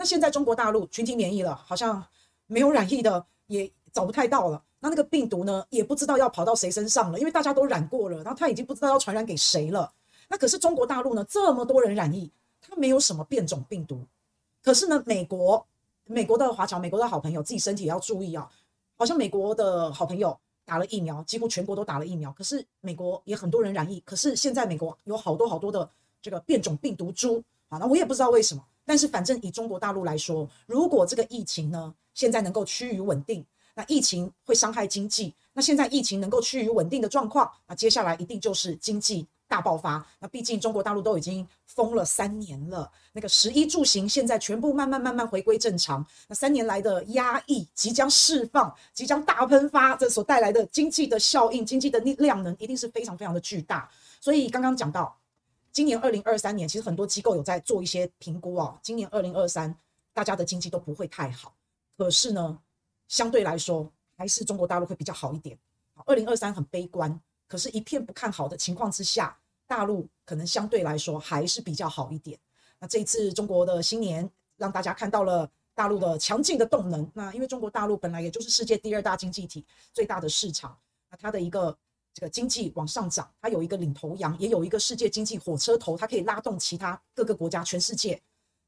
那现在中国大陆群体免疫了，好像没有染疫的也找不太到了。那那个病毒呢，也不知道要跑到谁身上了，因为大家都染过了，然后他已经不知道要传染给谁了。那可是中国大陆呢，这么多人染疫，它没有什么变种病毒。可是呢，美国，美国的华侨，美国的好朋友，自己身体也要注意啊。好像美国的好朋友打了疫苗，几乎全国都打了疫苗，可是美国也很多人染疫。可是现在美国有好多好多的这个变种病毒株啊，那我也不知道为什么。但是反正以中国大陆来说，如果这个疫情呢，现在能够趋于稳定。那疫情会伤害经济，那现在疫情能够趋于稳定的状况，那接下来一定就是经济大爆发。那毕竟中国大陆都已经封了三年了，那个食衣住行现在全部慢慢慢慢回归正常。那三年来的压抑即将释放，即将大喷发，这所带来的经济的效应、经济的力量能一定是非常非常的巨大。所以刚刚讲到，今年二零二三年，其实很多机构有在做一些评估哦。今年二零二三，大家的经济都不会太好。可是呢，相对来说，还是中国大陆会比较好一点。二零二三很悲观，可是，一片不看好的情况之下，大陆可能相对来说还是比较好一点。那这一次中国的新年，让大家看到了大陆的强劲的动能。那因为中国大陆本来也就是世界第二大经济体，最大的市场，那它的一个这个经济往上涨，它有一个领头羊，也有一个世界经济火车头，它可以拉动其他各个国家，全世界。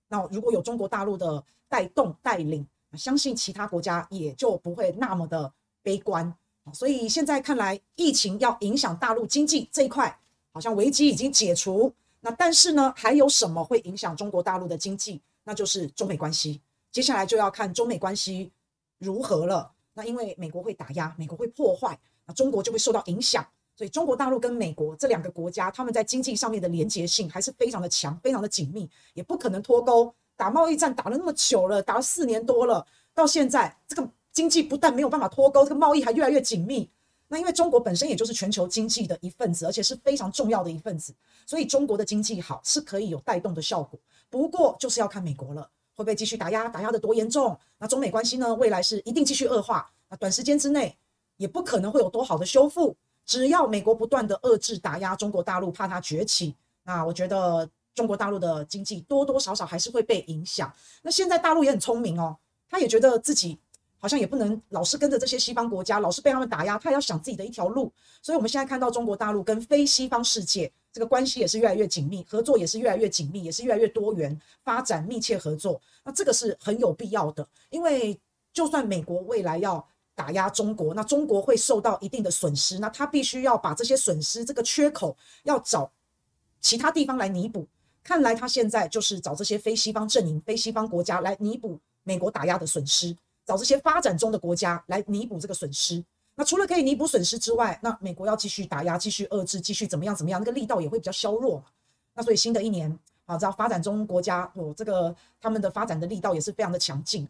那如果有中国大陆的带动带领，相信其他国家也就不会那么的悲观，所以现在看来，疫情要影响大陆经济这一块，好像危机已经解除。那但是呢，还有什么会影响中国大陆的经济？那就是中美关系。接下来就要看中美关系如何了。那因为美国会打压，美国会破坏，那中国就会受到影响。所以中国大陆跟美国这两个国家，他们在经济上面的连结性还是非常的强，非常的紧密，也不可能脱钩。打贸易战打了那么久了，打了四年多了，到现在这个经济不但没有办法脱钩，这个贸易还越来越紧密。那因为中国本身也就是全球经济的一份子，而且是非常重要的一份子，所以中国的经济好是可以有带动的效果。不过就是要看美国了，会不会继续打压，打压得多严重？那中美关系呢，未来是一定继续恶化。那短时间之内也不可能会有多好的修复。只要美国不断的遏制打压中国大陆，怕它崛起，那我觉得。中国大陆的经济多多少少还是会被影响。那现在大陆也很聪明哦，他也觉得自己好像也不能老是跟着这些西方国家，老是被他们打压，他也要想自己的一条路。所以，我们现在看到中国大陆跟非西方世界这个关系也是越来越紧密，合作也是越来越紧密，也是越来越多元，发展密切合作。那这个是很有必要的，因为就算美国未来要打压中国，那中国会受到一定的损失，那他必须要把这些损失这个缺口要找其他地方来弥补。看来他现在就是找这些非西方阵营、非西方国家来弥补美国打压的损失，找这些发展中的国家来弥补这个损失。那除了可以弥补损失之外，那美国要继续打压、继续遏制、继续怎么样怎么样，那个力道也会比较削弱嘛。那所以新的一年啊，知道发展中国家哦，这个他们的发展的力道也是非常的强劲。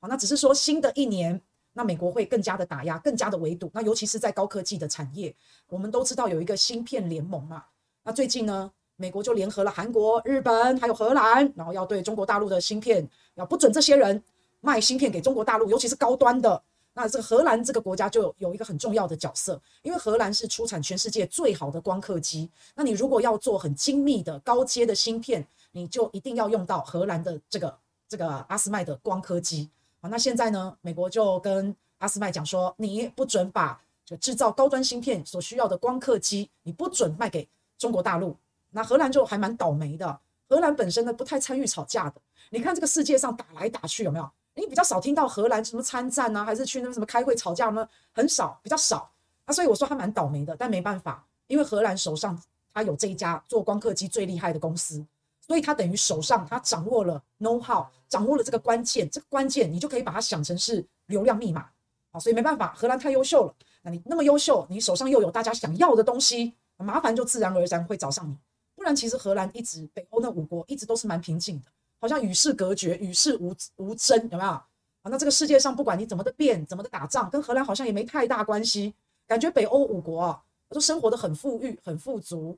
好，那只是说新的一年，那美国会更加的打压、更加的围堵。那尤其是在高科技的产业，我们都知道有一个芯片联盟嘛。那最近呢？美国就联合了韩国、日本还有荷兰，然后要对中国大陆的芯片要不准这些人卖芯片给中国大陆，尤其是高端的。那这个荷兰这个国家就有一个很重要的角色，因为荷兰是出产全世界最好的光刻机。那你如果要做很精密的高阶的芯片，你就一定要用到荷兰的这个这个阿斯麦的光刻机啊。那现在呢，美国就跟阿斯麦讲说，你不准把就制造高端芯片所需要的光刻机，你不准卖给中国大陆。那荷兰就还蛮倒霉的。荷兰本身呢，不太参与吵架的。你看这个世界上打来打去有没有？你比较少听到荷兰什么参战啊，还是去那什么开会吵架吗？很少，比较少。啊，所以我说他蛮倒霉的。但没办法，因为荷兰手上他有这一家做光刻机最厉害的公司，所以他等于手上他掌握了 know how，掌握了这个关键。这个关键你就可以把它想成是流量密码。啊，所以没办法，荷兰太优秀了。那你那么优秀，你手上又有大家想要的东西，麻烦就自然而然会找上你。不然，其实荷兰一直北欧那五国一直都是蛮平静的，好像与世隔绝，与世无无争，有没有？啊，那这个世界上不管你怎么的变，怎么的打仗，跟荷兰好像也没太大关系。感觉北欧五国啊，都生活得很富裕，很富足，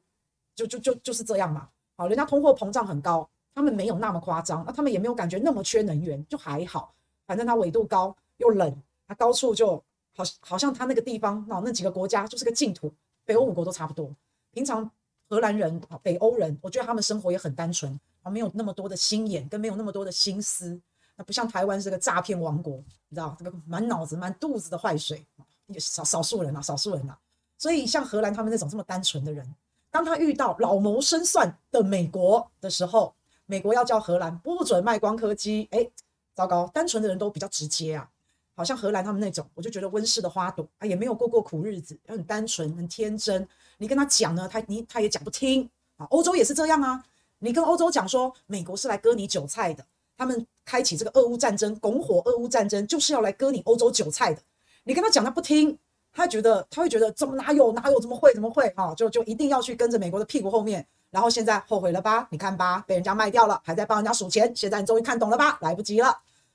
就就就就是这样嘛。好，人家通货膨胀很高，他们没有那么夸张，那他们也没有感觉那么缺能源，就还好。反正它纬度高又冷，它高处就好，好像它那个地方，那那几个国家就是个净土，北欧五国都差不多，平常。荷兰人啊，北欧人，我觉得他们生活也很单纯，啊，没有那么多的心眼，跟没有那么多的心思。那不像台湾是个诈骗王国，你知道这个满脑子满肚子的坏水，少少数人啊，少数人啊。所以像荷兰他们那种这么单纯的人，当他遇到老谋深算的美国的时候，美国要叫荷兰不准卖光刻机，哎，糟糕，单纯的人都比较直接啊。好像荷兰他们那种，我就觉得温室的花朵啊，也没有过过苦日子，很单纯，很天真。你跟他讲呢，他你他也讲不听啊。欧洲也是这样啊，你跟欧洲讲说美国是来割你韭菜的，他们开启这个俄乌战争，拱火俄乌战争就是要来割你欧洲韭菜的。你跟他讲他不听，他觉得他会觉得怎么哪有哪有怎么会怎么会啊？就就一定要去跟着美国的屁股后面，然后现在后悔了吧？你看吧，被人家卖掉了，还在帮人家数钱，现在你终于看懂了吧？来不及了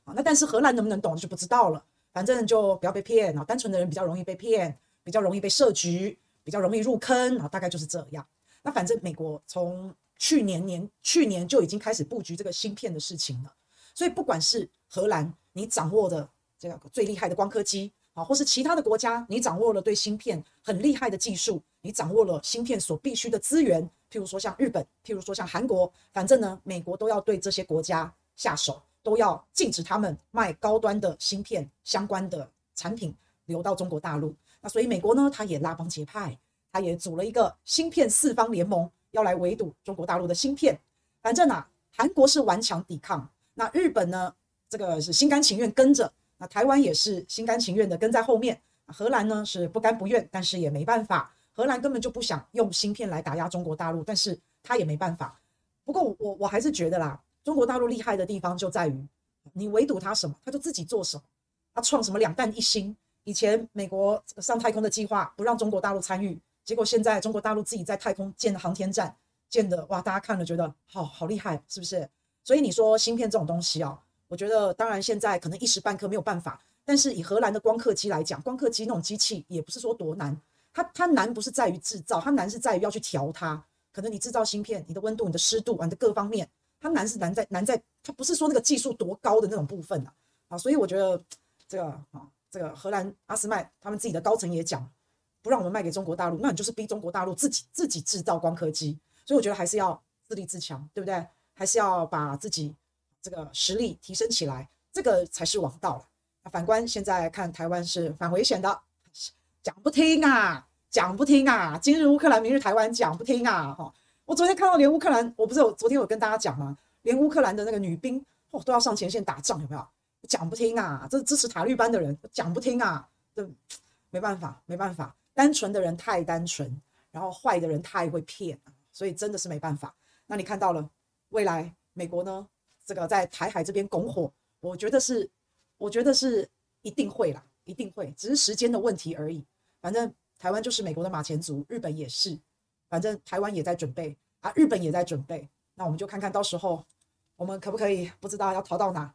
啊！那但是荷兰能不能懂就不知道了。反正就不要被骗啊！单纯的人比较容易被骗，比较容易被设局，比较容易入坑啊！大概就是这样。那反正美国从去年年去年就已经开始布局这个芯片的事情了，所以不管是荷兰你掌握的这个最厉害的光刻机啊，或是其他的国家你掌握了对芯片很厉害的技术，你掌握了芯片所必须的资源，譬如说像日本，譬如说像韩国，反正呢，美国都要对这些国家下手。都要禁止他们卖高端的芯片相关的产品流到中国大陆。那所以美国呢，他也拉帮结派，他也组了一个芯片四方联盟，要来围堵中国大陆的芯片。反正啊，韩国是顽强抵抗，那日本呢，这个是心甘情愿跟着，那台湾也是心甘情愿的跟在后面。荷兰呢是不甘不愿，但是也没办法。荷兰根本就不想用芯片来打压中国大陆，但是他也没办法。不过我我还是觉得啦。中国大陆厉害的地方就在于，你围堵他什么，他就自己做什么。他创什么两弹一星，以前美国上太空的计划不让中国大陆参与，结果现在中国大陆自己在太空建的航天站，建的哇，大家看了觉得好好厉害，是不是？所以你说芯片这种东西啊，我觉得当然现在可能一时半刻没有办法，但是以荷兰的光刻机来讲，光刻机那种机器也不是说多难，它它难不是在于制造，它难是在于要去调它。可能你制造芯片，你的温度、你的湿度、你的各方面。它难是难在难在，它不是说那个技术多高的那种部分啊，啊，所以我觉得这个啊，这个荷兰阿斯麦他们自己的高层也讲，不让我们卖给中国大陆，那你就是逼中国大陆自己自己制造光刻机，所以我觉得还是要自立自强，对不对？还是要把自己这个实力提升起来，这个才是王道了。反观现在看台湾是反危险的，讲不听啊，讲不听啊，今日乌克兰，明日台湾，讲不听啊，哈。我昨天看到连乌克兰，我不是有昨天有跟大家讲吗？连乌克兰的那个女兵哦都要上前线打仗，有没有？讲不听啊！这支持塔利班的人讲不听啊！这 没办法，没办法，单纯的人太单纯，然后坏的人太会骗，所以真的是没办法。那你看到了未来美国呢？这个在台海这边拱火，我觉得是，我觉得是一定会啦，一定会，只是时间的问题而已。反正台湾就是美国的马前卒，日本也是。反正台湾也在准备啊，日本也在准备，那我们就看看到时候我们可不可以不知道要逃到哪，